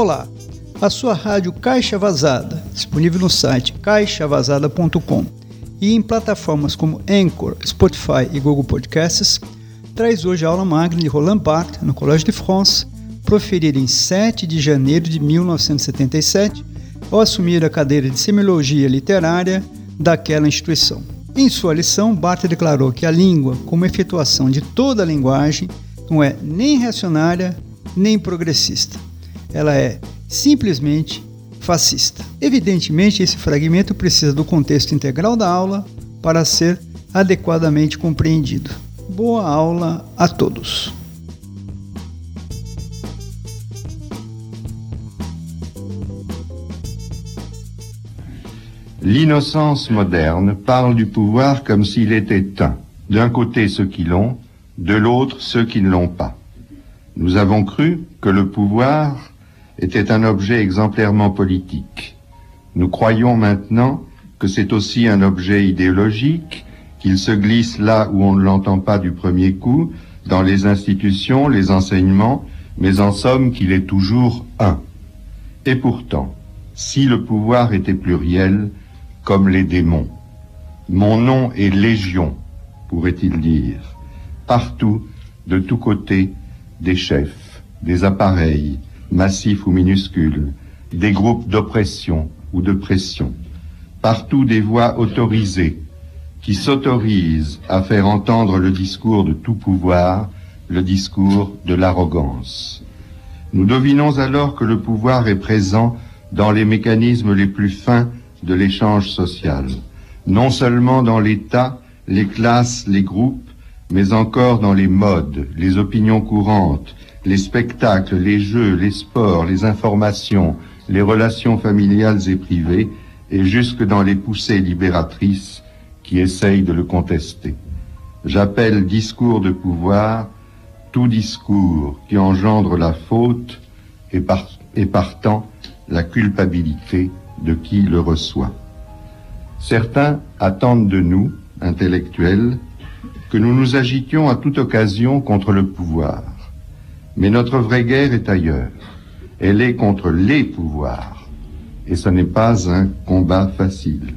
Olá, a sua rádio Caixa Vazada, disponível no site caixavazada.com e em plataformas como Anchor, Spotify e Google Podcasts, traz hoje a aula magna de Roland Barthes no Collège de France, proferida em 7 de janeiro de 1977, ao assumir a cadeira de Semiologia Literária daquela instituição. Em sua lição, Barthes declarou que a língua, como efetuação de toda a linguagem, não é nem reacionária nem progressista. Ela é simplesmente fascista. Evidentemente, esse fragmento precisa do contexto integral da aula para ser adequadamente compreendido. Boa aula a todos! L'innocence moderne parle du pouvoir comme s'il était un. D'un côté ceux qui l'ont, de l'autre ceux qui ne l'ont pas. Nous avons cru que le pouvoir était un objet exemplairement politique. Nous croyons maintenant que c'est aussi un objet idéologique, qu'il se glisse là où on ne l'entend pas du premier coup, dans les institutions, les enseignements, mais en somme qu'il est toujours un. Et pourtant, si le pouvoir était pluriel, comme les démons. Mon nom est Légion, pourrait-il dire. Partout, de tous côtés, des chefs, des appareils, massifs ou minuscules, des groupes d'oppression ou de pression. Partout des voix autorisées, qui s'autorisent à faire entendre le discours de tout pouvoir, le discours de l'arrogance. Nous devinons alors que le pouvoir est présent dans les mécanismes les plus fins de l'échange social, non seulement dans l'État, les classes, les groupes, mais encore dans les modes, les opinions courantes, les spectacles, les jeux, les sports, les informations, les relations familiales et privées, et jusque dans les poussées libératrices qui essayent de le contester. J'appelle discours de pouvoir tout discours qui engendre la faute et, et partant la culpabilité de qui le reçoit. Certains attendent de nous, intellectuels, que nous nous agitions à toute occasion contre le pouvoir. Mais notre vraie guerre est ailleurs. Elle est contre les pouvoirs. Et ce n'est pas un combat facile.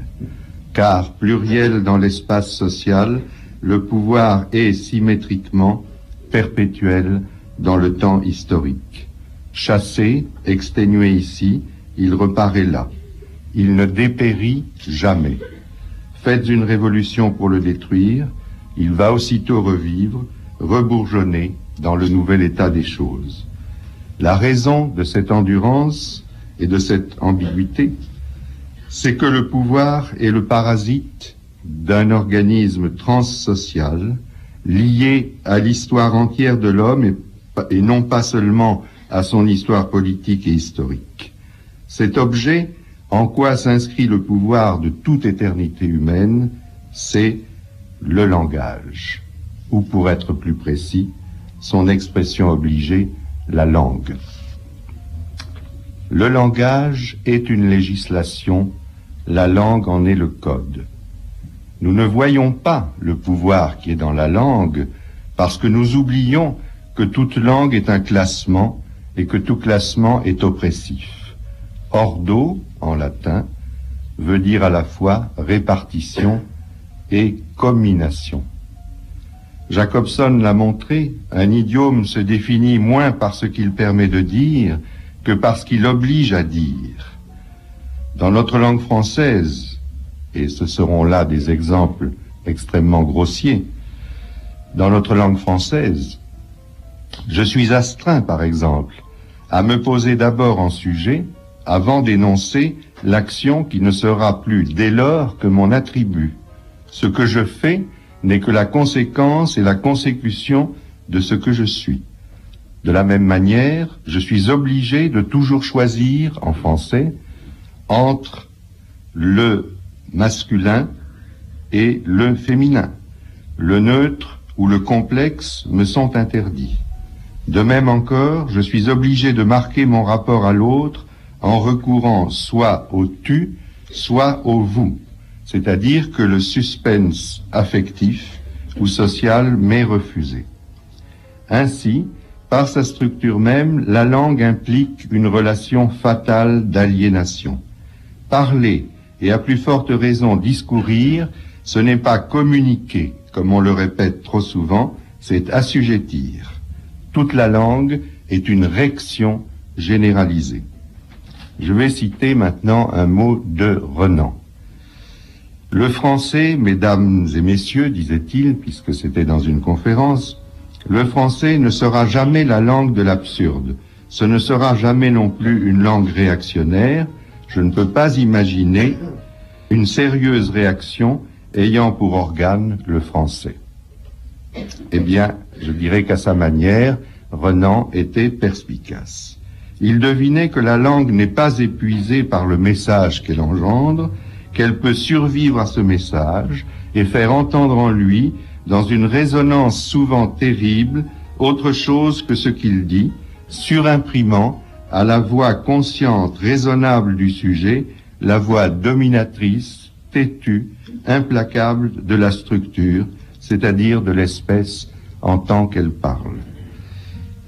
Car, pluriel dans l'espace social, le pouvoir est symétriquement perpétuel dans le temps historique. Chassé, exténué ici, il reparaît là. Il ne dépérit jamais. Faites une révolution pour le détruire, il va aussitôt revivre, rebourgeonner dans le nouvel état des choses. La raison de cette endurance et de cette ambiguïté, c'est que le pouvoir est le parasite d'un organisme transsocial lié à l'histoire entière de l'homme et, non pas seulement à son histoire politique et historique. Cet objet en quoi s'inscrit le pouvoir de toute éternité humaine C'est le langage, ou pour être plus précis, son expression obligée, la langue. Le langage est une législation, la langue en est le code. Nous ne voyons pas le pouvoir qui est dans la langue parce que nous oublions que toute langue est un classement et que tout classement est oppressif. Ordo, en latin, veut dire à la fois répartition et commination. Jacobson l'a montré, un idiome se définit moins par ce qu'il permet de dire que par ce qu'il oblige à dire. Dans notre langue française, et ce seront là des exemples extrêmement grossiers, dans notre langue française, je suis astreint, par exemple, à me poser d'abord en sujet, avant d'énoncer l'action qui ne sera plus dès lors que mon attribut. Ce que je fais n'est que la conséquence et la consécution de ce que je suis. De la même manière, je suis obligé de toujours choisir, en français, entre le masculin et le féminin. Le neutre ou le complexe me sont interdits. De même encore, je suis obligé de marquer mon rapport à l'autre en recourant soit au tu, soit au vous, c'est-à-dire que le suspense affectif ou social m'est refusé. Ainsi, Par sa structure même, la langue implique une relation fatale d'aliénation. Parler, et à plus forte raison discourir, ce n'est pas communiquer, comme on le répète trop souvent, c'est assujettir. Toute la langue est une réaction généralisée. Je vais citer maintenant un mot de Renan. Le français, mesdames et messieurs, disait-il, puisque c'était dans une conférence, le français ne sera jamais la langue de l'absurde. Ce ne sera jamais non plus une langue réactionnaire. Je ne peux pas imaginer une sérieuse réaction ayant pour organe le français. Eh bien, je dirais qu'à sa manière, Renan était perspicace. Il devinait que la langue n'est pas épuisée par le message qu'elle engendre, qu'elle peut survivre à ce message et faire entendre en lui dans une résonance souvent terrible, autre chose que ce qu'il dit, surimprimant à la voix consciente, raisonnable du sujet, la voix dominatrice, têtue, implacable de la structure, c'est-à-dire de l'espèce en tant qu'elle parle.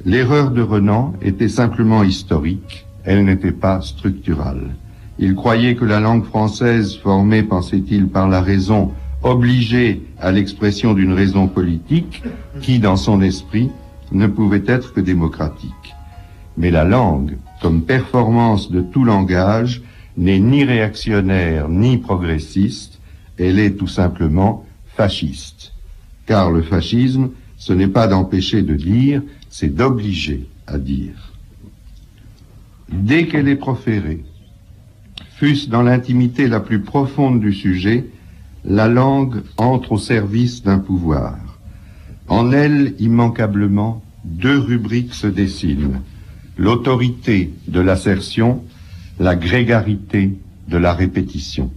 L'erreur de Renan était simplement historique, elle n'était pas structurale. Il croyait que la langue française, formée, pensait-il, par la raison, obligé à l'expression d'une raison politique qui, dans son esprit, ne pouvait être que démocratique. Mais la langue, comme performance de tout langage, n'est ni réactionnaire ni progressiste, elle est tout simplement fasciste. Car le fascisme, ce n'est pas d'empêcher de dire, c'est d'obliger à dire. Dès qu'elle est proférée, fût-ce dans l'intimité la plus profonde du sujet, la langue entre au service d'un pouvoir. En elle, immanquablement, deux rubriques se dessinent. L'autorité de l'assertion, la grégarité de la répétition.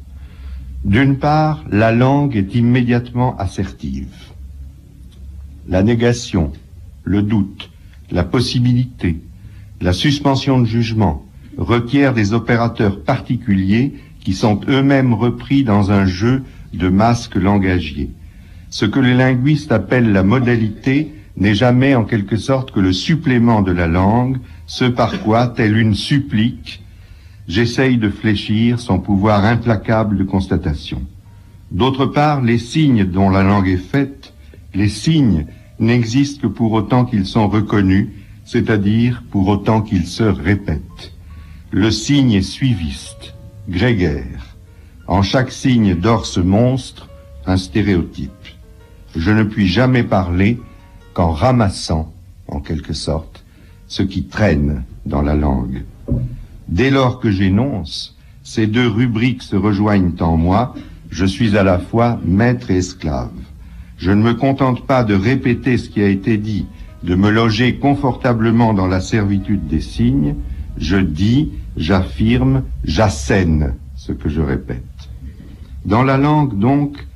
D'une part, la langue est immédiatement assertive. La négation, le doute, la possibilité, la suspension de jugement requièrent des opérateurs particuliers qui sont eux-mêmes repris dans un jeu de masques langagiers. Ce que les linguistes appellent la modalité n'est jamais en quelque sorte que le supplément de la langue, ce par quoi, telle une supplique, j'essaye de fléchir son pouvoir implacable de constatation. D'autre part, les signes dont la langue est faite, les signes n'existent que pour autant qu'ils sont reconnus, c'est-à-dire pour autant qu'ils se répètent. Le signe est suiviste, grégaire. En chaque signe dort ce monstre, un stéréotype. Je ne puis jamais parler qu'en ramassant, en quelque sorte, ce qui traîne dans la langue. Dès lors que j'énonce, ces deux rubriques se rejoignent en moi, je suis à la fois maître et esclave. Je ne me contente pas de répéter ce qui a été dit, de me loger confortablement dans la servitude des signes, je dis, j'affirme, j'assène ce que je répète. Dans la langue, donc,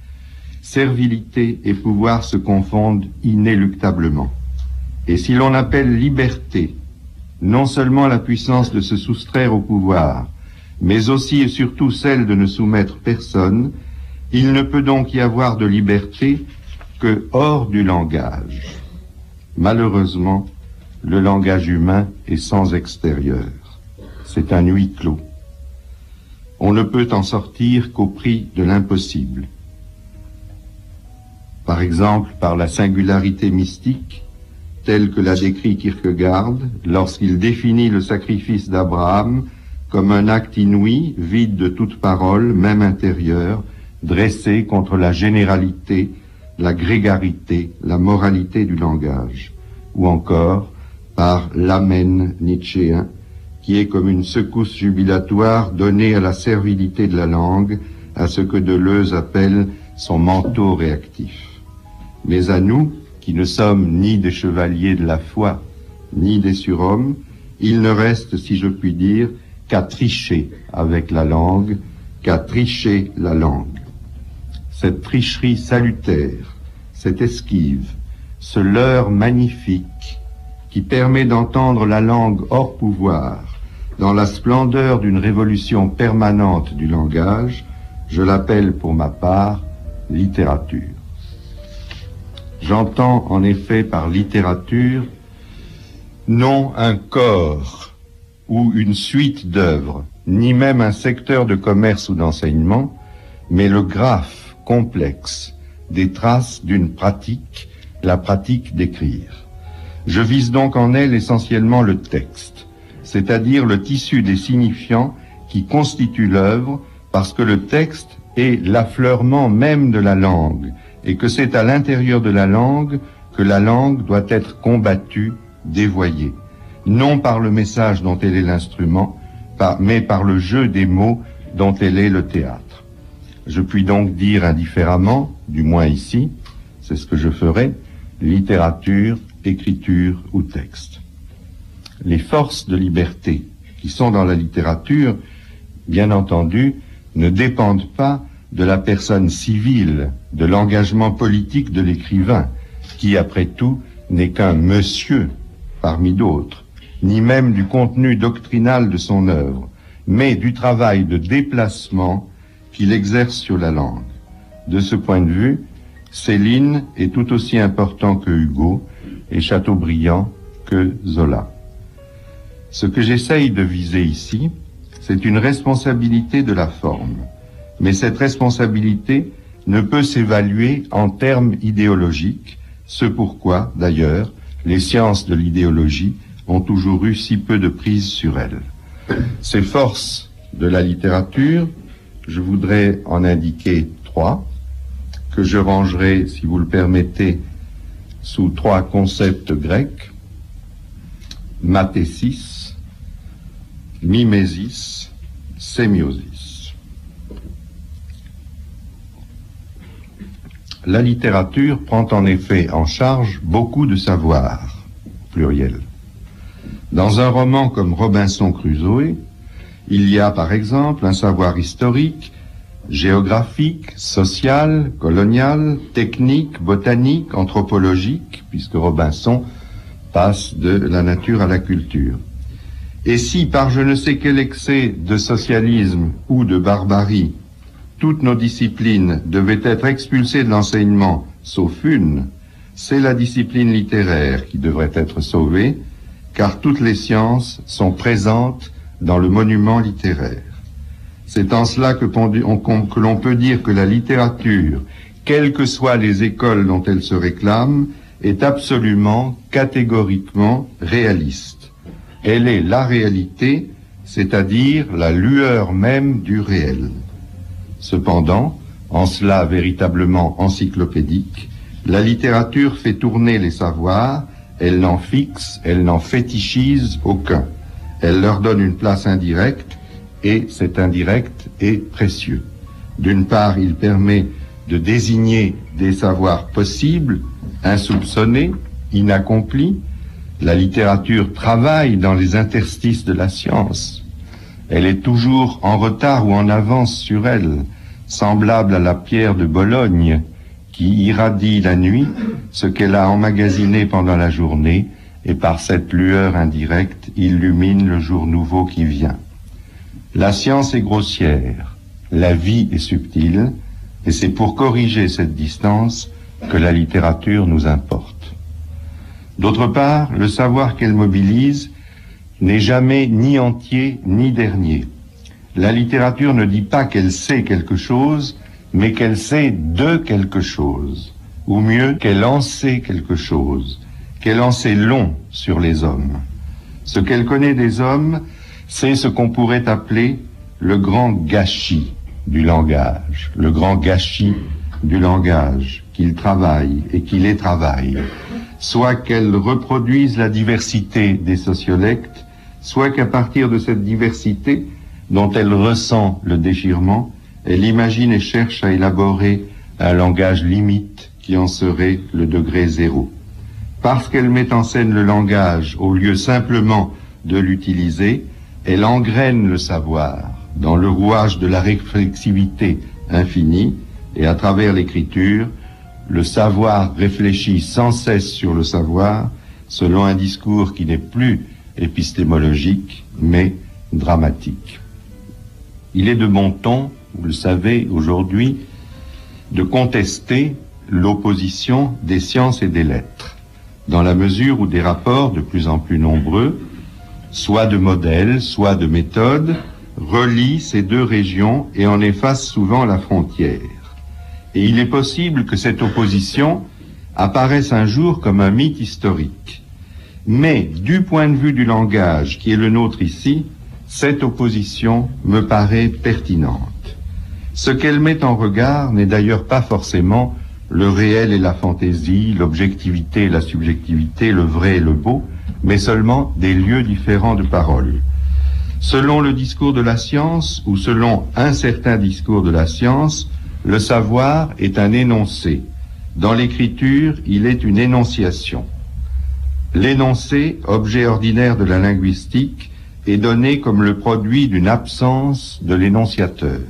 servilité et pouvoir se confondent inéluctablement. Et si l'on appelle liberté non seulement la puissance de se soustraire au pouvoir, mais aussi et surtout celle de ne soumettre personne, il ne peut donc y avoir de liberté que hors du langage. Malheureusement, le langage humain est sans extérieur. C'est un huis clos on ne peut en sortir qu'au prix de l'impossible. Par exemple, par la singularité mystique, telle que l'a décrit Kierkegaard lorsqu'il définit le sacrifice d'Abraham comme un acte inouï, vide de toute parole, même intérieure, dressé contre la généralité, la grégarité, la moralité du langage, ou encore par l'amen nietzschéen, qui est comme une secousse jubilatoire donnée à la servilité de la langue, à ce que Deleuze appelle son manteau réactif. Mais à nous, qui ne sommes ni des chevaliers de la foi, ni des surhommes, il ne reste, si je puis dire, qu'à tricher avec la langue, qu'à tricher la langue. Cette tricherie salutaire, cette esquive, ce leurre magnifique qui permet d'entendre la langue hors pouvoir, dans la splendeur d'une révolution permanente du langage, je l'appelle pour ma part littérature. J'entends en effet par littérature non un corps ou une suite d'œuvres, ni même un secteur de commerce ou d'enseignement, mais le graphe complexe des traces d'une pratique, la pratique d'écrire. Je vise donc en elle essentiellement le texte, c'est-à-dire le tissu des signifiants qui constitue l'œuvre, parce que le texte est l'affleurement même de la langue, et que c'est à l'intérieur de la langue que la langue doit être combattue, dévoyée, non par le message dont elle est l'instrument, mais par le jeu des mots dont elle est le théâtre. Je puis donc dire indifféremment, du moins ici, c'est ce que je ferai, littérature, écriture ou texte. Les forces de liberté qui sont dans la littérature, bien entendu, ne dépendent pas de la personne civile, de l'engagement politique de l'écrivain, qui, après tout, n'est qu'un monsieur parmi d'autres, ni même du contenu doctrinal de son œuvre, mais du travail de déplacement qu'il exerce sur la langue. De ce point de vue, Céline est tout aussi important que Hugo et Chateaubriand que Zola. Ce que j'essaye de viser ici, c'est une responsabilité de la forme. Mais cette responsabilité ne peut s'évaluer en termes idéologiques, ce pourquoi, d'ailleurs, les sciences de l'idéologie ont toujours eu si peu de prise sur elles. Ces forces de la littérature, je voudrais en indiquer trois, que je rangerai, si vous le permettez, sous trois concepts grecs, mathésis, mimésis, sémiosis. La littérature prend en effet en charge beaucoup de savoir, pluriel. Dans un roman comme Robinson Crusoe, il y a par exemple un savoir historique, géographique, social, colonial, technique, botanique, anthropologique, puisque Robinson passe de la nature à la culture. Et si par je ne sais quel excès de socialisme ou de barbarie, toutes nos disciplines devaient être expulsées de l'enseignement, sauf une, c'est la discipline littéraire qui devrait être sauvée, car toutes les sciences sont présentes dans le monument littéraire. C'est en cela que, l'on peut dire que la littérature, quelles que soient les écoles dont elle se réclame, est absolument, catégoriquement réaliste. Elle est la réalité, c'est-à-dire la lueur même du réel. Cependant, en cela véritablement encyclopédique, la littérature fait tourner les savoirs, elle n'en fixe, elle n'en fétichise aucun. Elle leur donne une place indirecte et cet indirect est précieux. D'une part, il permet de désigner des savoirs possibles, insoupçonnés, inaccomplis. La littérature travaille dans les interstices de la science. Elle est toujours en retard ou en avance sur elle, semblable à la pierre de Bologne qui irradie la nuit ce qu'elle a emmagasiné pendant la journée et par cette lueur indirecte illumine le jour nouveau qui vient. La science est grossière, la vie est subtile, et c'est pour corriger cette distance que la littérature nous importe. D'autre part, le savoir qu'elle mobilise n'est jamais ni entier ni dernier. La littérature ne dit pas qu'elle sait quelque chose, mais qu'elle sait de quelque chose, ou mieux qu'elle en sait quelque chose, qu'elle en sait long sur les hommes. Ce qu'elle connaît des hommes, c'est ce qu'on pourrait appeler le grand gâchis du langage, le grand gâchis du langage, qu'il travaille et qu'il les travaille, soit qu'elle reproduise la diversité des sociolectes, soit qu'à partir de cette diversité, dont elle ressent le déchirement, elle imagine et cherche à élaborer un langage limite qui en serait le degré zéro. Parce qu'elle met en scène le langage au lieu simplement de l'utiliser, elle engraine le savoir dans le rouage de la réflexivité infinie et à travers l'écriture, le savoir réfléchit sans cesse sur le savoir selon un discours qui n'est plus épistémologique mais dramatique. Il est de bon ton vous le savez aujourd'hui, de contester l'opposition des sciences et des lettres. dans la mesure où des rapports de plus en plus nombreux, soit de modèles, soit de méthodes, relient ces deux régions et en effacent souvent la frontière. Et il est possible que cette opposition apparaisse un jour comme un mythe historique. Mais du point de vue du langage qui est le nôtre ici, cette opposition me paraît pertinente. Ce qu'elle met en regard n'est d'ailleurs pas forcément le réel et la fantaisie, l'objectivité et la subjectivité, le vrai et le beau, mais seulement des lieux différents de parole. Selon le discours de la science ou selon un certain discours de la science, le savoir est un énoncé. Dans l'écriture, il est une énonciation. L'énoncé, objet ordinaire de la linguistique, est donné comme le produit d'une absence de l'énonciateur.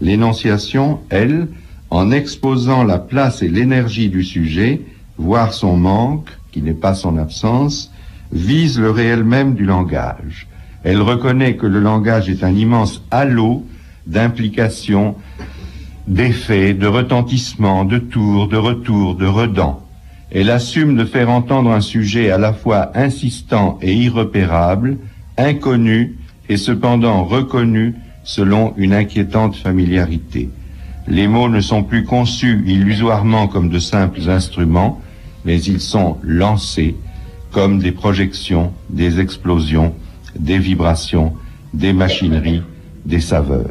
L'énonciation, elle, en exposant la place et l'énergie du sujet, voire son manque, qui n'est pas son absence, vise le réel même du langage. Elle reconnaît que le langage est un immense halo d'implications, d'effets, de retentissements, de tours, de retours, de redans. Elle assume de faire entendre un sujet à la fois insistant et irrepérable, inconnu et cependant reconnu selon une inquiétante familiarité. Les mots ne sont plus conçus illusoirement comme de simples instruments, mais ils sont lancés comme des projections, des explosions, des vibrations, des machineries, des saveurs.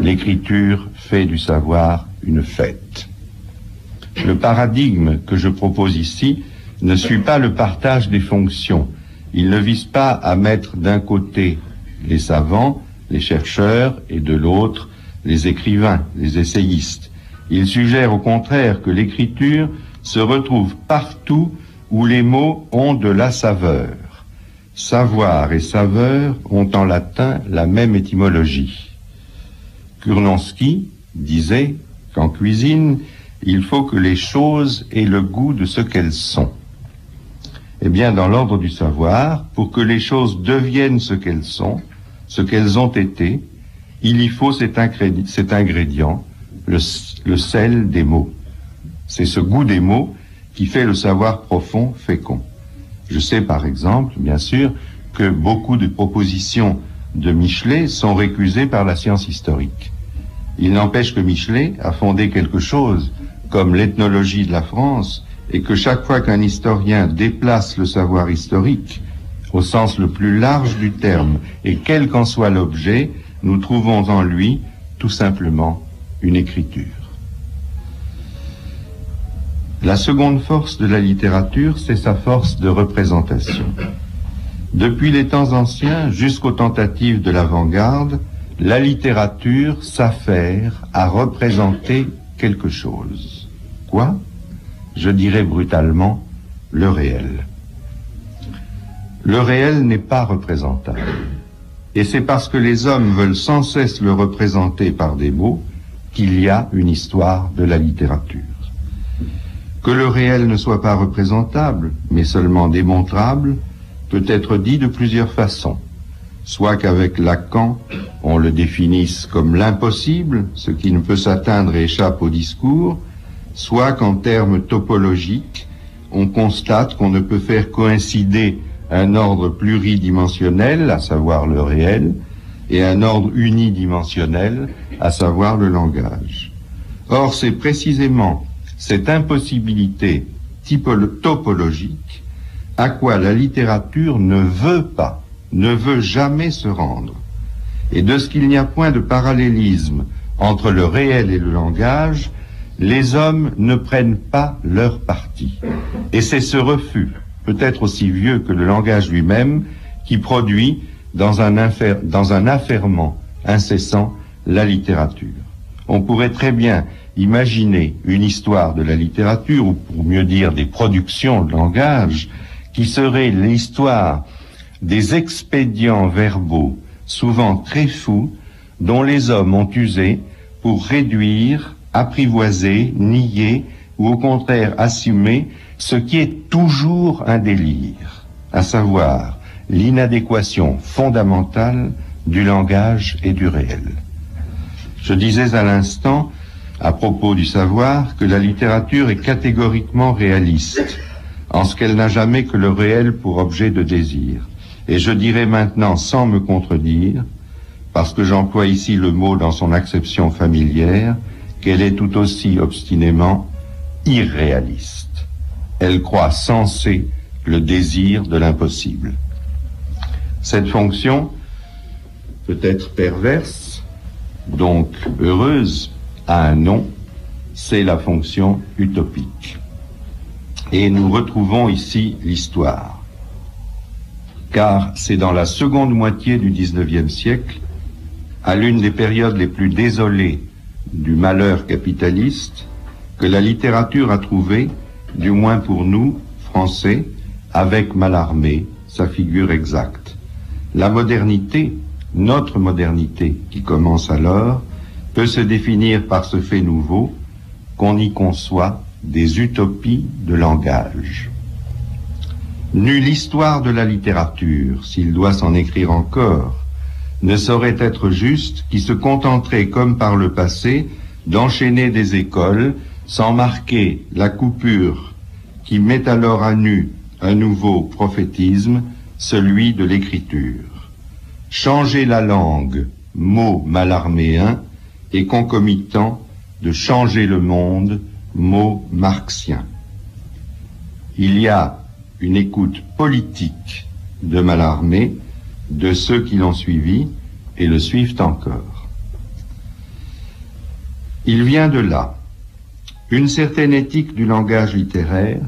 L'écriture fait du savoir une fête. Le paradigme que je propose ici ne suit pas le partage des fonctions. Il ne vise pas à mettre d'un côté les savants les chercheurs, et de l'autre, les écrivains, les essayistes. Il suggère au contraire que l'écriture se retrouve partout où les mots ont de la saveur. Savoir et saveur ont en latin la même étymologie. Kurnonski disait qu'en cuisine, il faut que les choses aient le goût de ce qu'elles sont. Eh bien, dans l'ordre du savoir, pour que les choses deviennent ce qu'elles sont, ce qu'elles ont été, il y faut cet, ingrédient, le, sel des mots. C'est ce goût des mots qui fait le savoir profond, fécond. Je sais par exemple, bien sûr, que beaucoup de propositions de Michelet sont récusées par la science historique. Il n'empêche que Michelet a fondé quelque chose comme l'ethnologie de la France et que chaque fois qu'un historien déplace le savoir historique, au sens le plus large du terme, et quel qu'en soit l'objet, nous trouvons en lui tout simplement une écriture. La seconde force de la littérature, c'est sa force de représentation. Depuis les temps anciens jusqu'aux tentatives de l'avant-garde, la littérature s'affaire à représenter quelque chose. Quoi? Je dirais brutalement le réel le réel n'est pas représentable. Et c'est parce que les hommes veulent sans cesse le représenter par des mots qu'il y a une histoire de la littérature. Que le réel ne soit pas représentable, mais seulement démontrable, peut être dit de plusieurs façons. Soit qu'avec Lacan, on le définisse comme l'impossible, ce qui ne peut s'atteindre et échappe au discours, soit qu'en termes topologiques, on constate qu'on ne peut faire coïncider un ordre pluridimensionnel, à savoir le réel, et un ordre unidimensionnel, à savoir le langage. Or, c'est précisément cette impossibilité topologique à quoi la littérature ne veut pas, ne veut jamais se rendre. Et de ce qu'il n'y a point de parallélisme entre le réel et le langage, les hommes ne prennent pas leur parti. Et c'est ce refus peut-être aussi vieux que le langage lui-même, qui produit dans un, dans un affairement incessant la littérature. On pourrait très bien imaginer une histoire de la littérature, ou pour mieux dire des productions de langage, qui serait l'histoire des expédients verbaux, souvent très fous, dont les hommes ont usé pour réduire, apprivoiser, nier, ou au contraire assumer ce qui est toujours un délire, à savoir l'inadéquation fondamentale du langage et du réel. Je disais à l'instant, à propos du savoir, que la littérature est catégoriquement réaliste. en ce qu'elle n'a jamais que le réel pour objet de désir. Et je dirais maintenant, sans me contredire, parce que j'emploie ici le mot dans son acception familière, qu'elle est tout aussi obstinément irréaliste. Elle croit sensé le désir de l'impossible. Cette fonction peut être perverse, donc heureuse, a un nom, c'est la fonction utopique. Et nous retrouvons ici l'histoire. Car c'est dans la seconde moitié du XIXe siècle, à l'une des périodes les plus désolées du malheur capitaliste, que la littérature a trouvé, du moins pour nous, Français, avec Mallarmé, sa figure exacte. La modernité, notre modernité qui commence alors, peut se définir par ce fait nouveau qu'on y conçoit des utopies de langage. Nulle histoire de la littérature, s'il doit s'en écrire encore, ne saurait être juste qui se contenterait, comme par le passé, d'enchaîner des écoles sans marquer la coupure qui met alors à nu un nouveau prophétisme, celui de l'écriture. Changer la langue, mot malarméen, et concomitant de changer le monde, mot marxien. Il y a une écoute politique de Mallarmé, de ceux qui l'ont suivi et le suivent encore. Il vient de là une certaine éthique du langage littéraire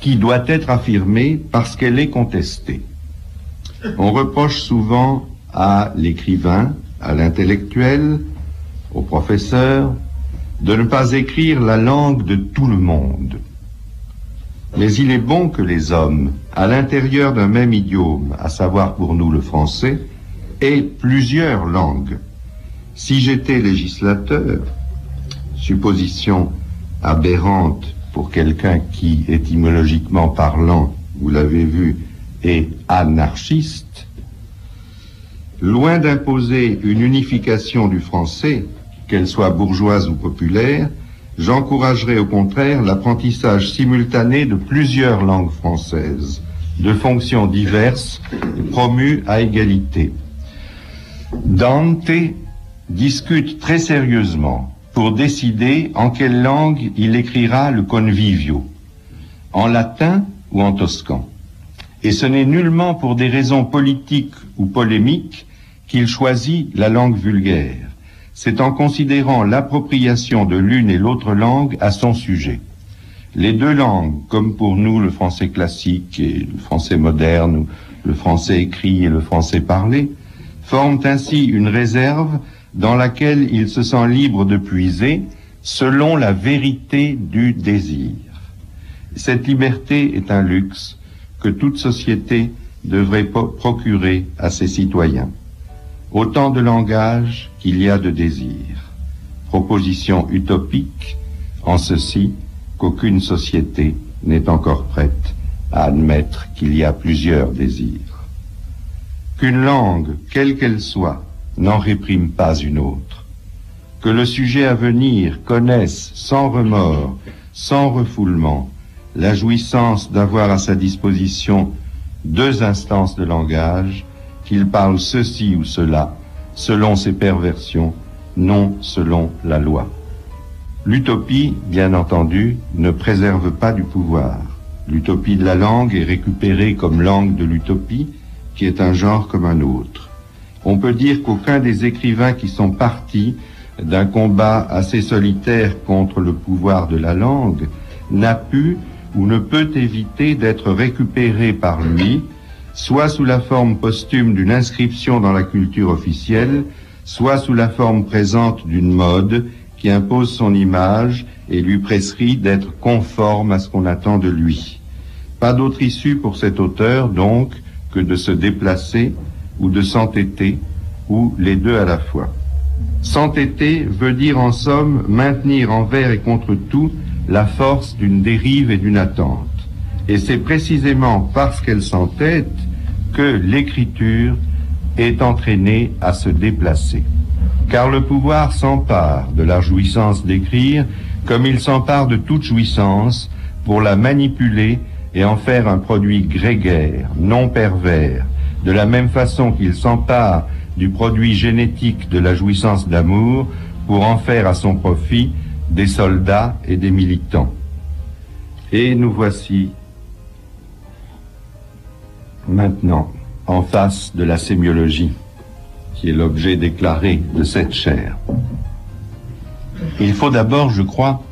qui doit être affirmée parce qu'elle est contestée. On reproche souvent à l'écrivain, à l'intellectuel, au professeur, de ne pas écrire la langue de tout le monde. Mais il est bon que les hommes, à l'intérieur d'un même idiome, à savoir pour nous le français, aient plusieurs langues. Si j'étais législateur, supposition aberrante pour quelqu'un qui, étymologiquement parlant, vous l'avez vu, est anarchiste, loin d'imposer une unification du français, qu'elle soit bourgeoise ou populaire, j'encouragerais au contraire l'apprentissage simultané de plusieurs langues françaises, de fonctions diverses, promues à égalité. Dante discute très sérieusement pour décider en quelle langue il écrira le convivio, en latin ou en toscan. Et ce n'est nullement pour des raisons politiques ou polémiques qu'il choisit la langue vulgaire c'est en considérant l'appropriation de l'une et l'autre langue à son sujet. Les deux langues, comme pour nous le français classique et le français moderne, ou le français écrit et le français parlé, forment ainsi une réserve dans laquelle il se sent libre de puiser selon la vérité du désir. Cette liberté est un luxe que toute société devrait procurer à ses citoyens. Autant de langage qu'il y a de désir. Proposition utopique en ceci qu'aucune société n'est encore prête à admettre qu'il y a plusieurs désirs. Qu'une langue, quelle qu'elle soit, n'en réprime pas une autre. Que le sujet à venir connaisse sans remords, sans refoulement, la jouissance d'avoir à sa disposition deux instances de langage, qu'il parle ceci ou cela, selon ses perversions, non selon la loi. L'utopie, bien entendu, ne préserve pas du pouvoir. L'utopie de la langue est récupérée comme langue de l'utopie, qui est un genre comme un autre. On peut dire qu'aucun des écrivains qui sont partis d'un combat assez solitaire contre le pouvoir de la langue n'a pu ou ne peut éviter d'être récupéré par lui soit sous la forme posthume d'une inscription dans la culture officielle, soit sous la forme présente d'une mode qui impose son image et lui prescrit d'être conforme à ce qu'on attend de lui. Pas d'autre issue pour cet auteur, donc, que de se déplacer ou de s'entêter, ou les deux à la fois. S'entêter veut dire en somme maintenir envers et contre tout la force d'une dérive et d'une attente. Et c'est précisément parce qu'elle s'entête que l'écriture est entraînée à se déplacer. Car le pouvoir s'empare de la jouissance d'écrire comme il s'empare de toute jouissance pour la manipuler et en faire un produit grégaire, non pervers, de la même façon qu'il s'empare du produit génétique de la jouissance d'amour pour en faire à son profit des soldats et des militants. Et nous voici maintenant en face de la sémiologie, qui est l'objet déclaré de cette chaire. Il faut d'abord, je crois,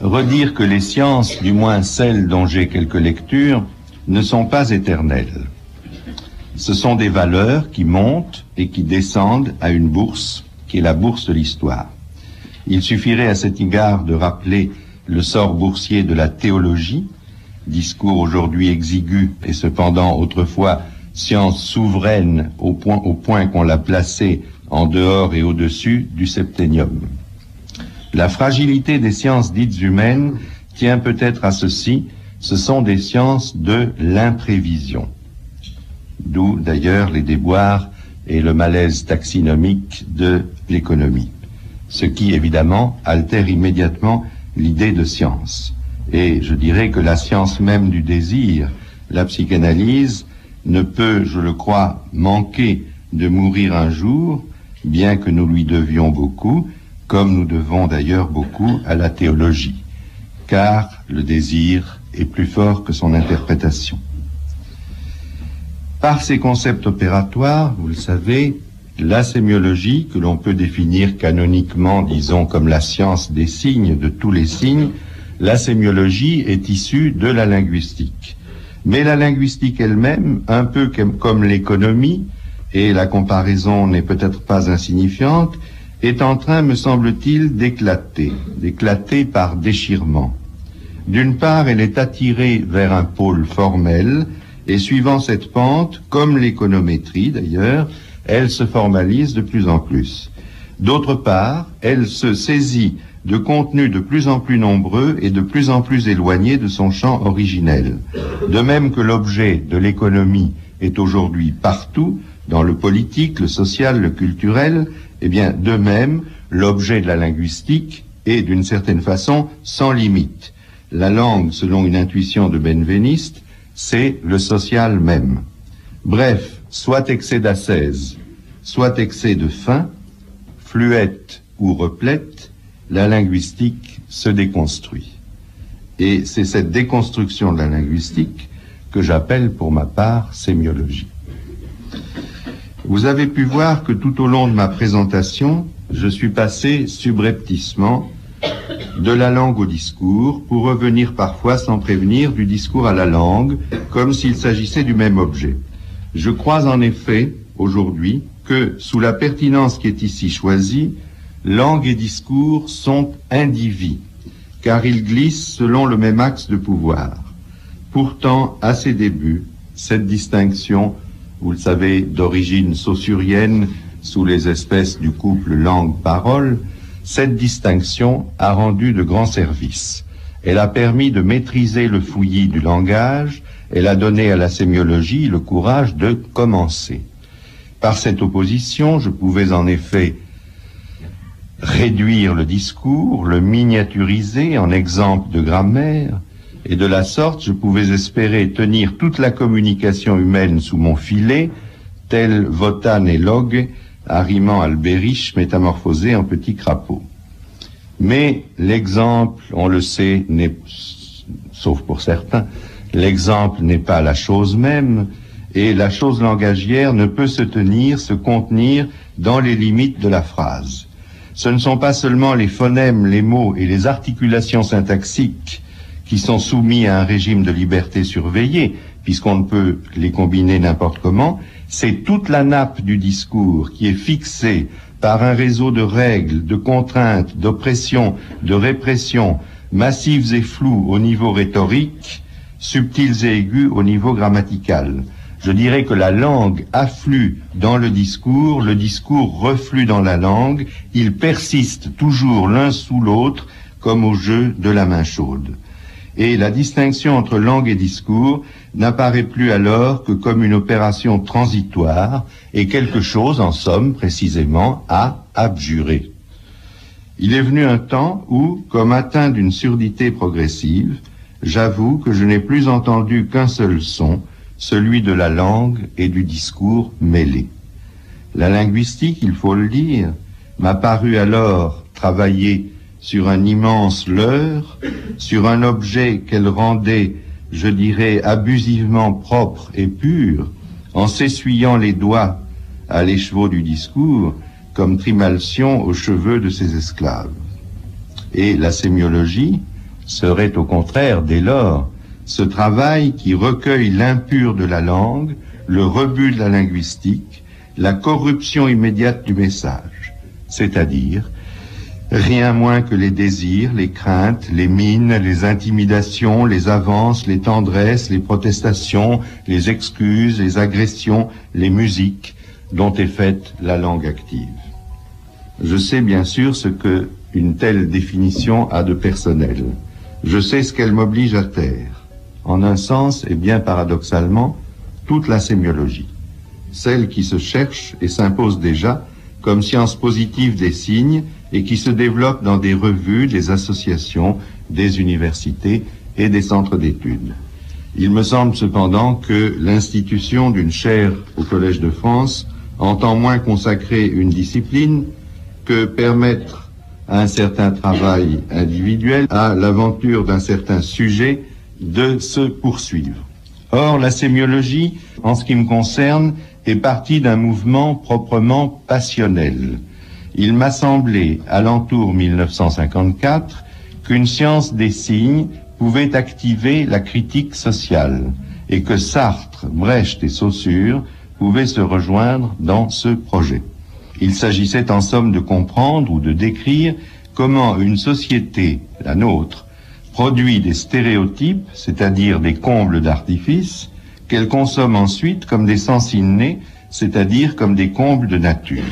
redire que les sciences, du moins celles dont j'ai quelques lectures, ne sont pas éternelles. Ce sont des valeurs qui montent et qui descendent à une bourse, qui est la bourse de l'histoire. Il suffirait à cet égard de rappeler le sort boursier de la théologie, discours aujourd'hui exigu et cependant autrefois science souveraine au point, qu'on l'a placé en dehors et au-dessus du septénium. La fragilité des sciences dites humaines tient peut-être à ceci, ce sont des sciences de l'imprévision. D'où d'ailleurs les déboires et le malaise taxinomique de l'économie. Ce qui évidemment altère immédiatement l'idée de science. Et je dirais que la science même du désir, la psychanalyse, ne peut, je le crois, manquer de mourir un jour, bien que nous lui devions beaucoup, comme nous devons d'ailleurs beaucoup à la théologie, car le désir est plus fort que son interprétation. Par ces concepts opératoires, vous le savez, la sémiologie, que l'on peut définir canoniquement, disons, comme la science des signes, de tous les signes, la sémiologie est issue de la linguistique. Mais la linguistique elle-même, un peu comme l'économie, et la comparaison n'est peut-être pas insignifiante, est en train, me semble-t-il, d'éclater, d'éclater par déchirement. D'une part, elle est attirée vers un pôle formel, et suivant cette pente, comme l'économétrie d'ailleurs, elle se formalise de plus en plus. D'autre part, elle se saisit de contenus de plus en plus nombreux et de plus en plus éloignés de son champ originel. De même que l'objet de l'économie est aujourd'hui partout, dans le politique, le social, le culturel, eh bien, de même, l'objet de la linguistique est, d'une certaine façon, sans limite. La langue, selon une intuition de Benveniste, c'est le social même. Bref, soit excès d'ascèse, soit excès de faim, fluette ou replète, la linguistique se déconstruit. Et c'est cette déconstruction de la linguistique que j'appelle pour ma part sémiologie. Vous avez pu voir que tout au long de ma présentation, je suis passé subrepticement de la langue au discours pour revenir parfois sans prévenir du discours à la langue, comme s'il s'agissait du même objet. Je crois en effet, aujourd'hui, que sous la pertinence qui est ici choisie, langue et discours sont indivis, car ils glissent selon le même axe de pouvoir. Pourtant, à ses débuts, cette distinction, vous le savez, d'origine saussurienne, sous les espèces du couple langue-parole, cette distinction a rendu de grands services. Elle a permis de maîtriser le fouillis du langage, elle a donné à la sémiologie le courage de commencer. Par cette opposition, je pouvais en effet réduire le discours, le miniaturiser en exemple de grammaire, et de la sorte je pouvais espérer tenir toute la communication humaine sous mon filet, tel Votan et Log, arrimant Albériche métamorphosé en petit crapaud. Mais l'exemple, on le sait, n'est, sauf pour certains, l'exemple n'est pas la chose même, et la chose langagière ne peut se tenir, se contenir dans les limites de la phrase ce ne sont pas seulement les phonèmes, les mots et les articulations syntaxiques qui sont soumis à un régime de liberté surveillée, puisqu'on ne peut les combiner n'importe comment, c'est toute la nappe du discours qui est fixée par un réseau de règles, de contraintes, d'oppression, de répression, massives et floues au niveau rhétorique, subtiles et aigus au niveau grammatical. Je dirais que la langue afflue dans le discours, le discours reflue dans la langue, ils persistent toujours l'un sous l'autre comme au jeu de la main chaude. Et la distinction entre langue et discours n'apparaît plus alors que comme une opération transitoire et quelque chose, en somme, précisément, à abjurer. Il est venu un temps où, comme atteint d'une surdité progressive, j'avoue que je n'ai plus entendu qu'un seul son, celui de la langue et du discours mêlés. La linguistique, il faut le dire, m'a paru alors travailler sur un immense leurre, sur un objet qu'elle rendait, je dirais, abusivement propre et pur, en s'essuyant les doigts à l'écheveau du discours, comme Trimalcion aux cheveux de ses esclaves. Et la sémiologie serait au contraire, dès lors, ce travail qui recueille l'impur de la langue, le rebut de la linguistique, la corruption immédiate du message, c'est-à-dire rien moins que les désirs, les craintes, les mines, les intimidations, les avances, les tendresses, les protestations, les excuses, les agressions, les musiques dont est faite la langue active. Je sais bien sûr ce que une telle définition a de personnel. Je sais ce qu'elle m'oblige à taire. En un sens, et bien paradoxalement, toute la sémiologie. Celle qui se cherche et s'impose déjà comme science positive des signes et qui se développe dans des revues, des associations, des universités et des centres d'études. Il me semble cependant que l'institution d'une chaire au Collège de France entend moins consacrer une discipline que permettre à un certain travail individuel, à l'aventure d'un certain sujet, de se poursuivre. Or, la sémiologie, en ce qui me concerne, est partie d'un mouvement proprement passionnel. Il m'a semblé, à l'entour 1954, qu'une science des signes pouvait activer la critique sociale et que Sartre, Brecht et Saussure pouvaient se rejoindre dans ce projet. Il s'agissait en somme de comprendre ou de décrire comment une société, la nôtre, produit des stéréotypes, c'est-à-dire des combles d'artifice, qu'elle consomme ensuite comme des sens innés, c'est-à-dire comme des combles de nature.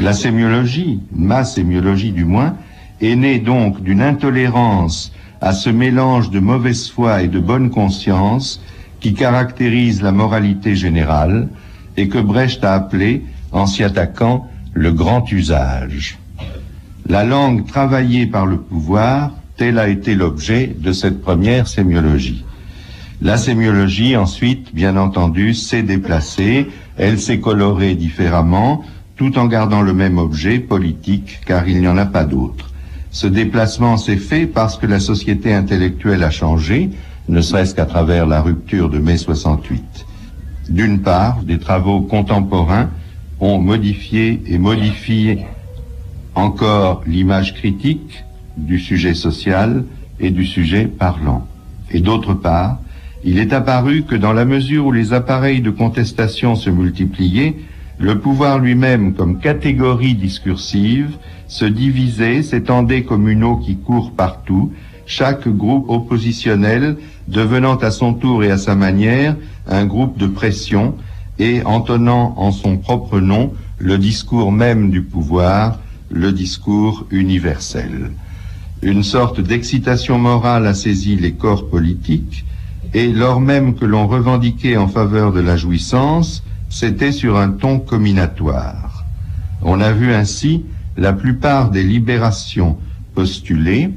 La sémiologie, ma sémiologie du moins, est née donc d'une intolérance à ce mélange de mauvaise foi et de bonne conscience qui caractérise la moralité générale et que Brecht a appelé en s'y attaquant le grand usage. La langue travaillée par le pouvoir, tel a été l'objet de cette première sémiologie. La sémiologie, ensuite, bien entendu, s'est déplacée, elle s'est colorée différemment, tout en gardant le même objet politique, car il n'y en a pas d'autre. Ce déplacement s'est fait parce que la société intellectuelle a changé, ne serait-ce qu'à travers la rupture de mai 68. D'une part, des travaux contemporains ont modifié et modifié encore l'image critique du sujet social et du sujet parlant. Et d'autre part, il est apparu que dans la mesure où les appareils de contestation se multipliaient, le pouvoir lui-même comme catégorie discursive se divisait, s'étendait comme une eau qui court partout, chaque groupe oppositionnel devenant à son tour et à sa manière un groupe de pression et entonnant en son propre nom le discours même du pouvoir, le discours universel. Une sorte d'excitation morale a saisi les corps politiques, et lors même que l'on revendiquait en faveur de la jouissance, c'était sur un ton combinatoire. On a vu ainsi la plupart des libérations postulées,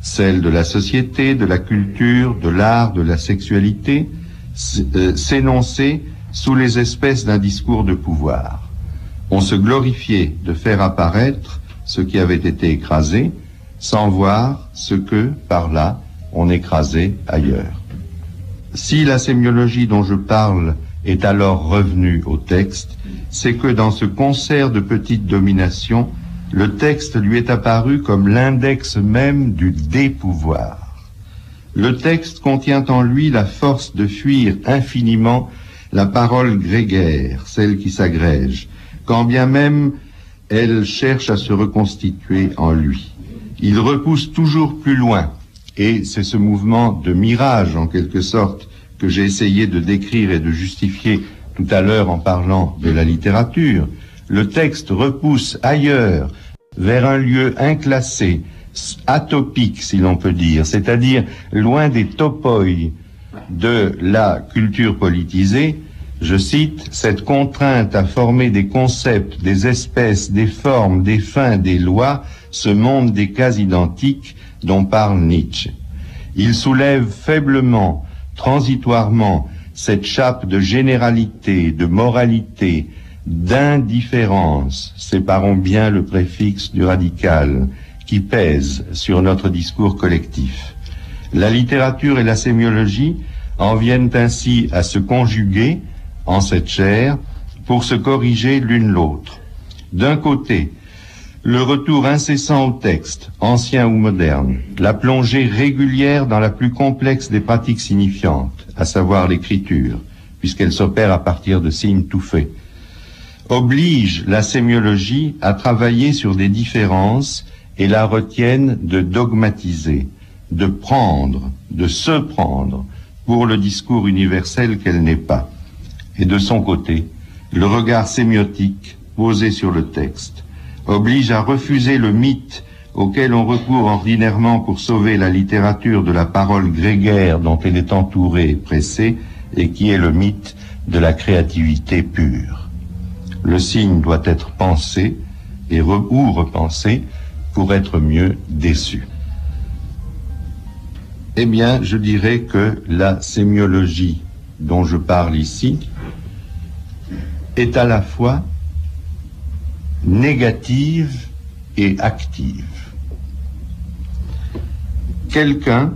celles de la société, de la culture, de l'art, de la sexualité, euh, s'énoncer sous les espèces d'un discours de pouvoir. On se glorifiait de faire apparaître ce qui avait été écrasé, sans voir ce que, par là, on écrasait ailleurs. Si la sémiologie dont je parle est alors revenue au texte, c'est que dans ce concert de petites dominations, le texte lui est apparu comme l'index même du dépouvoir. Le texte contient en lui la force de fuir infiniment la parole grégaire, celle qui s'agrège, quand bien même elle cherche à se reconstituer en lui. Il repousse toujours plus loin, et c'est ce mouvement de mirage, en quelque sorte, que j'ai essayé de décrire et de justifier tout à l'heure en parlant de la littérature. Le texte repousse ailleurs, vers un lieu inclassé, atopique si l'on peut dire, c'est-à-dire loin des topoi de la culture politisée, je cite, cette contrainte à former des concepts, des espèces, des formes, des fins, des lois, ce monde des cas identiques dont parle Nietzsche. Il soulève faiblement, transitoirement, cette chape de généralité, de moralité, d'indifférence, séparons bien le préfixe du radical, qui pèse sur notre discours collectif. La littérature et la sémiologie en viennent ainsi à se conjuguer en cette chair pour se corriger l'une l'autre. D'un côté, le retour incessant au texte, ancien ou moderne, la plongée régulière dans la plus complexe des pratiques signifiantes, à savoir l'écriture, puisqu'elle s'opère à partir de signes tout faits, oblige la sémiologie à travailler sur des différences et la retiennent de dogmatiser, de prendre, de se prendre pour le discours universel qu'elle n'est pas. Et de son côté, le regard sémiotique posé sur le texte oblige à refuser le mythe auquel on recourt ordinairement pour sauver la littérature de la parole grégaire dont elle est entourée et pressée, et qui est le mythe de la créativité pure. Le signe doit être pensé et ou repensé pour être mieux déçu. Eh bien, je dirais que la sémiologie dont je parle ici est à la fois négative et active. Quelqu'un,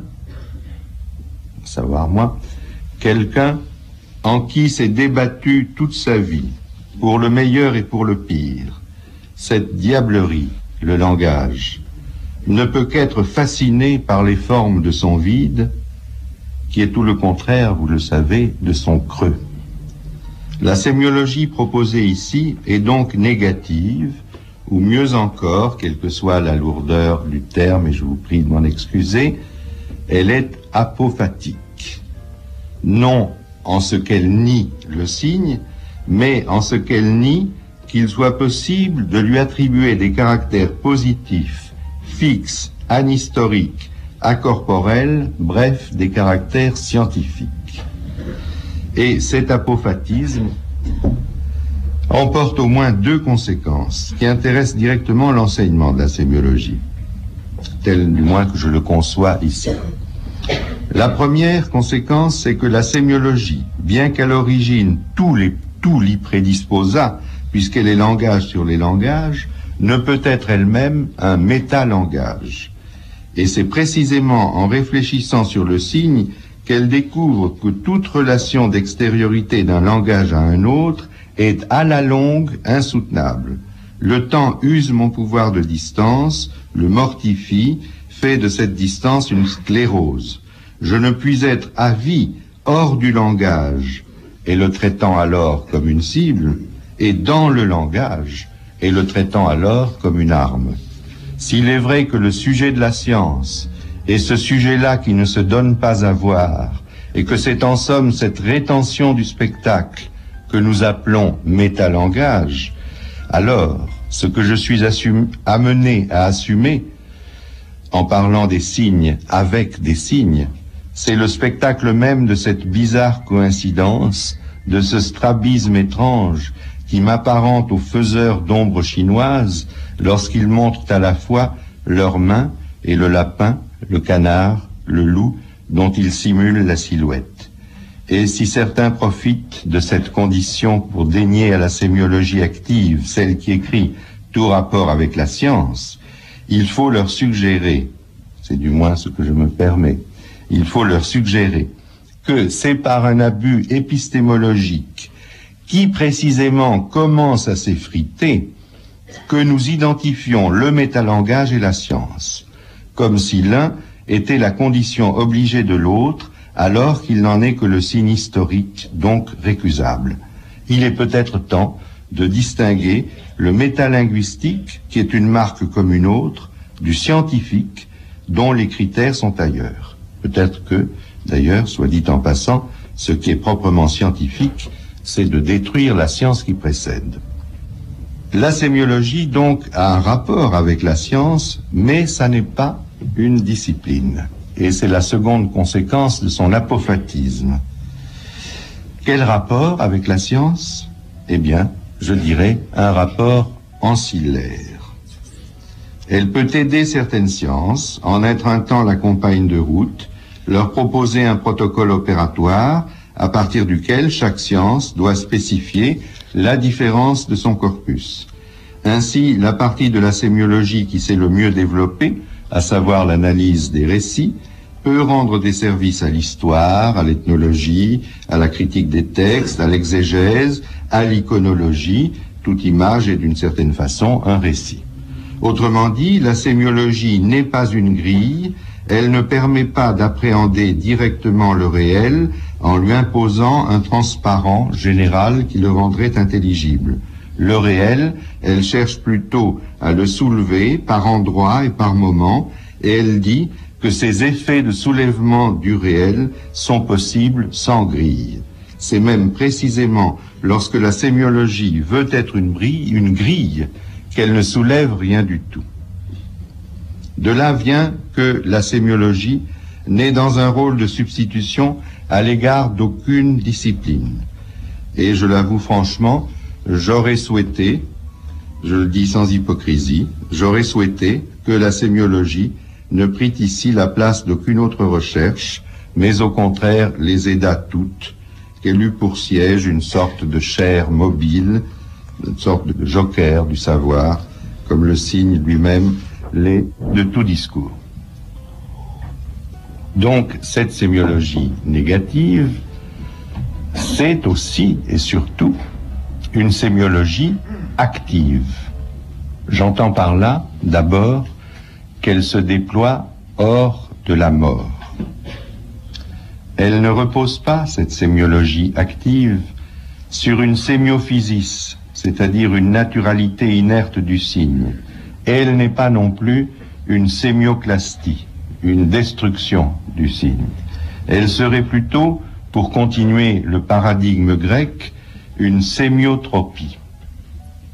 savoir moi, quelqu'un en qui s'est débattu toute sa vie, pour le meilleur et pour le pire, cette diablerie, le langage, ne peut qu'être fasciné par les formes de son vide, qui est tout le contraire, vous le savez, de son creux. La sémiologie proposée ici est donc négative, ou mieux encore, quelle que soit la lourdeur du terme, et je vous prie de m'en excuser, elle est apophatique. Non en ce qu'elle nie le signe, mais en ce qu'elle nie qu'il soit possible de lui attribuer des caractères positifs, fixes, anhistoriques, acorporels, bref, des caractères scientifiques. Et cet apophatisme emporte au moins deux conséquences qui intéressent directement l'enseignement de la sémiologie, tel du moins que je le conçois ici. La première conséquence, c'est que la sémiologie, bien qu'à l'origine tout, tout l'y prédisposa, puisqu'elle est langage sur les langages, ne peut être elle-même un métalangage. Et c'est précisément en réfléchissant sur le signe qu'elle découvre que toute relation d'extériorité d'un langage à un autre est à la longue insoutenable. Le temps use mon pouvoir de distance, le mortifie, fait de cette distance une sclérose. Je ne puis être à vie hors du langage, et le traitant alors comme une cible, et dans le langage, et le traitant alors comme une arme. S'il est vrai que le sujet de la science et ce sujet-là qui ne se donne pas à voir, et que c'est en somme cette rétention du spectacle que nous appelons métalangage, alors ce que je suis amené à assumer en parlant des signes avec des signes, c'est le spectacle même de cette bizarre coïncidence, de ce strabisme étrange qui m'apparente aux faiseurs d'ombres chinoises lorsqu'ils montrent à la fois leurs mains et le lapin le canard, le loup, dont il simule la silhouette. Et si certains profitent de cette condition pour dénier à la sémiologie active, celle qui écrit tout rapport avec la science, il faut leur suggérer, c'est du moins ce que je me permets, il faut leur suggérer que c'est par un abus épistémologique qui précisément commence à s'effriter que nous identifions le métalangage et la science comme si l'un était la condition obligée de l'autre, alors qu'il n'en est que le signe historique, donc récusable. Il est peut-être temps de distinguer le métalinguistique, qui est une marque comme une autre, du scientifique, dont les critères sont ailleurs. Peut-être que, d'ailleurs, soit dit en passant, ce qui est proprement scientifique, c'est de détruire la science qui précède. La sémiologie, donc, a un rapport avec la science, mais ça n'est pas une discipline. Et c'est la seconde conséquence de son apophatisme. Quel rapport avec la science? Eh bien, je dirais un rapport ancillaire. Elle peut aider certaines sciences en être un temps la compagne de route, leur proposer un protocole opératoire à partir duquel chaque science doit spécifier la différence de son corpus. Ainsi, la partie de la sémiologie qui s'est le mieux développée, à savoir l'analyse des récits, peut rendre des services à l'histoire, à l'ethnologie, à la critique des textes, à l'exégèse, à l'iconologie. Toute image est d'une certaine façon un récit. Autrement dit, la sémiologie n'est pas une grille, elle ne permet pas d'appréhender directement le réel en lui imposant un transparent général qui le rendrait intelligible. Le réel, elle cherche plutôt à le soulever par endroits et par moments, et elle dit que ces effets de soulèvement du réel sont possibles sans grille. C'est même précisément lorsque la sémiologie veut être une, une grille qu'elle ne soulève rien du tout. De là vient que la sémiologie n'est dans un rôle de substitution à l'égard d'aucune discipline. Et je l'avoue franchement, j'aurais souhaité, je le dis sans hypocrisie, j'aurais souhaité que la sémiologie ne prit ici la place d'aucune autre recherche, mais au contraire les aida toutes, qu'elle eut pour siège une sorte de chair mobile, une sorte de joker du savoir, comme le signe lui-même l'est de tout discours. Donc cette sémiologie négative, c'est aussi et surtout une sémiologie active. J'entends par là d'abord qu'elle se déploie hors de la mort. Elle ne repose pas, cette sémiologie active, sur une sémiophysis, c'est-à-dire une naturalité inerte du signe. Elle n'est pas non plus une sémioclastie, une destruction du signe. Elle serait plutôt, pour continuer le paradigme grec, une sémiotropie.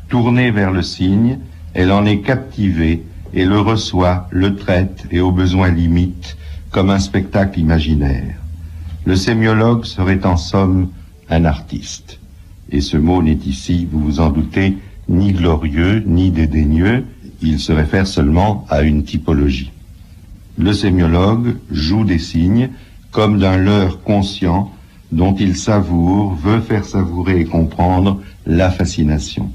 Tournée vers le signe, elle en est captivée et le reçoit, le traite et aux besoins limite comme un spectacle imaginaire. Le sémiologue serait en somme un artiste. Et ce mot n'est ici, vous vous en doutez, ni glorieux, ni dédaigneux, il se réfère seulement à une typologie. Le sémiologue joue des signes comme d'un leurre conscient dont il savoure, veut faire savourer et comprendre la fascination.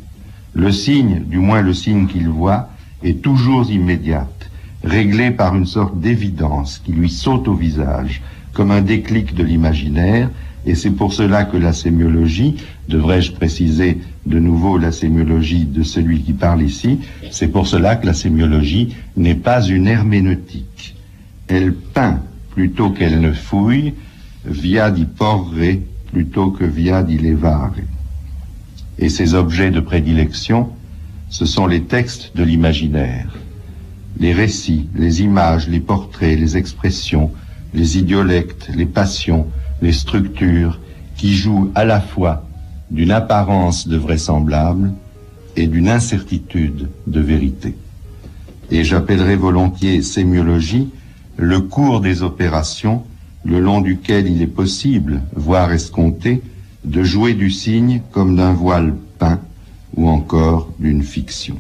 Le signe, du moins le signe qu'il voit, est toujours immédiate, réglée par une sorte d'évidence qui lui saute au visage, comme un déclic de l'imaginaire, et c'est pour cela que la sémiologie, devrais-je préciser de nouveau la sémiologie de celui qui parle ici, c'est pour cela que la sémiologie n'est pas une herméneutique. Elle peint plutôt qu'elle ne fouille, via di porre plutôt que via di levare. Et ces objets de prédilection, ce sont les textes de l'imaginaire, les récits, les images, les portraits, les expressions, les idiolectes, les passions, les structures, qui jouent à la fois d'une apparence de vraisemblable et d'une incertitude de vérité. Et j'appellerai volontiers sémiologie le cours des opérations le long duquel il est possible, voire escompté, de jouer du signe comme d'un voile peint ou encore d'une fiction.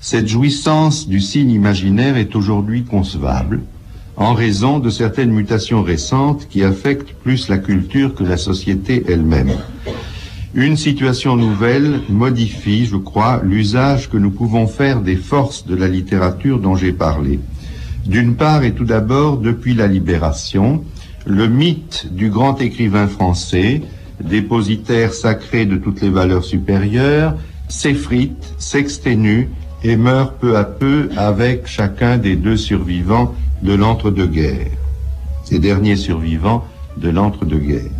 Cette jouissance du signe imaginaire est aujourd'hui concevable en raison de certaines mutations récentes qui affectent plus la culture que la société elle-même. Une situation nouvelle modifie, je crois, l'usage que nous pouvons faire des forces de la littérature dont j'ai parlé. D'une part et tout d'abord, depuis la libération, le mythe du grand écrivain français, dépositaire sacré de toutes les valeurs supérieures, s'effrite, s'exténue et meurt peu à peu avec chacun des deux survivants de l'entre-deux-guerres. Ces derniers survivants de l'entre-deux-guerres.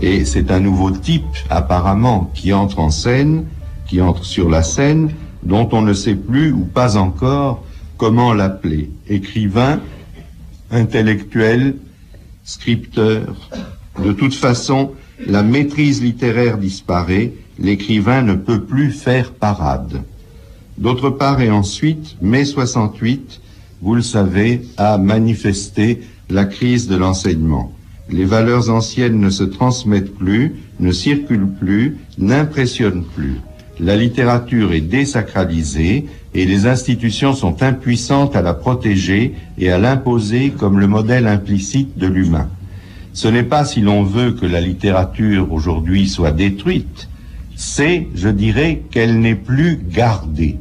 Et c'est un nouveau type, apparemment, qui entre en scène, qui entre sur la scène, dont on ne sait plus ou pas encore comment l'appeler? Écrivain, intellectuel, scripteur. De toute façon, la maîtrise littéraire disparaît, l'écrivain ne peut plus faire parade. D'autre part et ensuite, mai 68, vous le savez, a manifesté la crise de l'enseignement. Les valeurs anciennes ne se transmettent plus, ne circulent plus, n'impressionnent plus. La littérature est désacralisée et les institutions sont impuissantes à la protéger et à l'imposer comme le modèle implicite de l'humain. Ce n'est pas si l'on veut que la littérature aujourd'hui soit détruite, c'est, je dirais, qu'elle n'est plus gardée.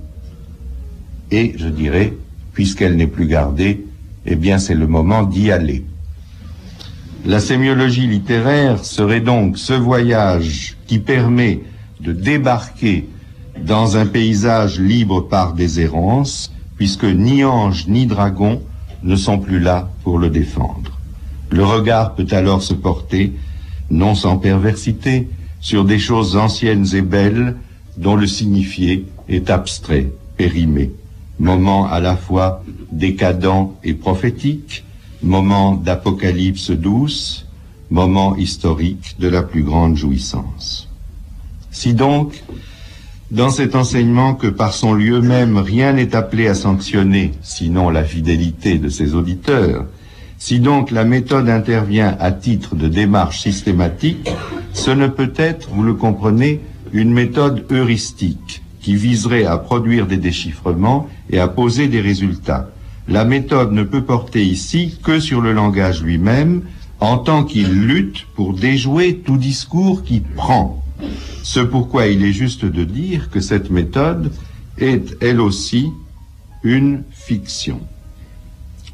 Et je dirais, puisqu'elle n'est plus gardée, eh bien c'est le moment d'y aller. La sémiologie littéraire serait donc ce voyage qui permet de débarquer dans un paysage libre par des puisque ni ange ni dragon ne sont plus là pour le défendre. Le regard peut alors se porter, non sans perversité, sur des choses anciennes et belles dont le signifié est abstrait, périmé, moment à la fois décadent et prophétique, moment d'apocalypse douce, moment historique de la plus grande jouissance. Si donc, dans cet enseignement que par son lieu même rien n'est appelé à sanctionner, sinon la fidélité de ses auditeurs, si donc la méthode intervient à titre de démarche systématique, ce ne peut être, vous le comprenez, une méthode heuristique qui viserait à produire des déchiffrements et à poser des résultats. La méthode ne peut porter ici que sur le langage lui-même, en tant qu'il lutte pour déjouer tout discours qui prend. Ce pourquoi il est juste de dire que cette méthode est elle aussi une fiction.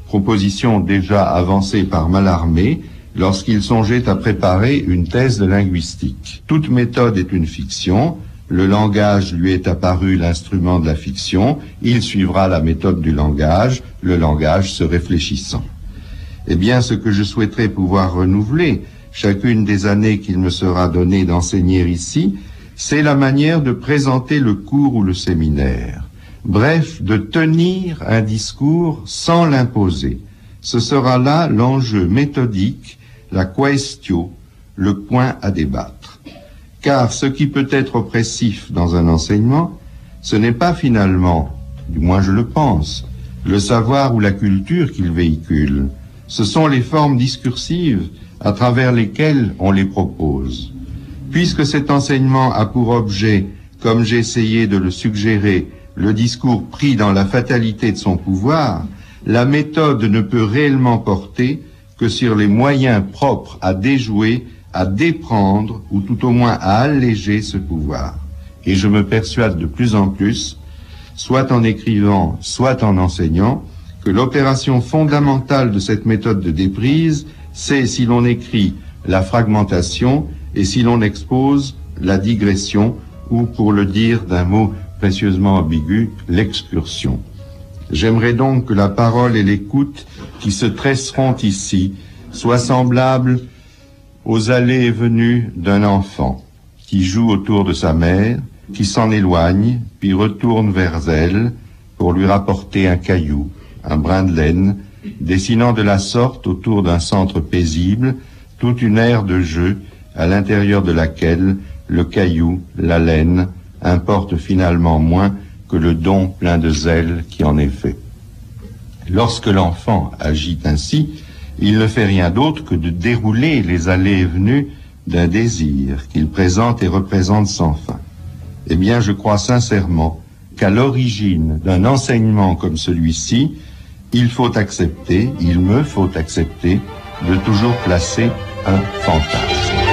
Proposition déjà avancée par Mallarmé lorsqu'il songeait à préparer une thèse de linguistique. Toute méthode est une fiction, le langage lui est apparu l'instrument de la fiction, il suivra la méthode du langage, le langage se réfléchissant. Eh bien, ce que je souhaiterais pouvoir renouveler, chacune des années qu'il me sera donné d'enseigner ici, c'est la manière de présenter le cours ou le séminaire. Bref, de tenir un discours sans l'imposer. Ce sera là l'enjeu méthodique, la questio, le point à débattre. Car ce qui peut être oppressif dans un enseignement, ce n'est pas finalement, du moins je le pense, le savoir ou la culture qu'il véhicule, ce sont les formes discursives à travers lesquelles on les propose. Puisque cet enseignement a pour objet, comme j'ai essayé de le suggérer, le discours pris dans la fatalité de son pouvoir, la méthode ne peut réellement porter que sur les moyens propres à déjouer, à déprendre ou tout au moins à alléger ce pouvoir. Et je me persuade de plus en plus, soit en écrivant, soit en enseignant, que l'opération fondamentale de cette méthode de déprise, c'est si l'on écrit la fragmentation et si l'on expose la digression ou, pour le dire d'un mot précieusement ambigu, l'excursion. J'aimerais donc que la parole et l'écoute qui se tresseront ici soient semblables aux allées et venues d'un enfant qui joue autour de sa mère, qui s'en éloigne, puis retourne vers elle pour lui rapporter un caillou, un brin de laine, dessinant de la sorte autour d'un centre paisible toute une aire de jeu à l'intérieur de laquelle le caillou, la laine, importe finalement moins que le don plein de zèle qui en est fait. Lorsque l'enfant agit ainsi, il ne fait rien d'autre que de dérouler les allées et venues d'un désir qu'il présente et représente sans fin. Eh bien, je crois sincèrement qu'à l'origine d'un enseignement comme celui-ci, il faut accepter, il me faut accepter de toujours placer un fantasme.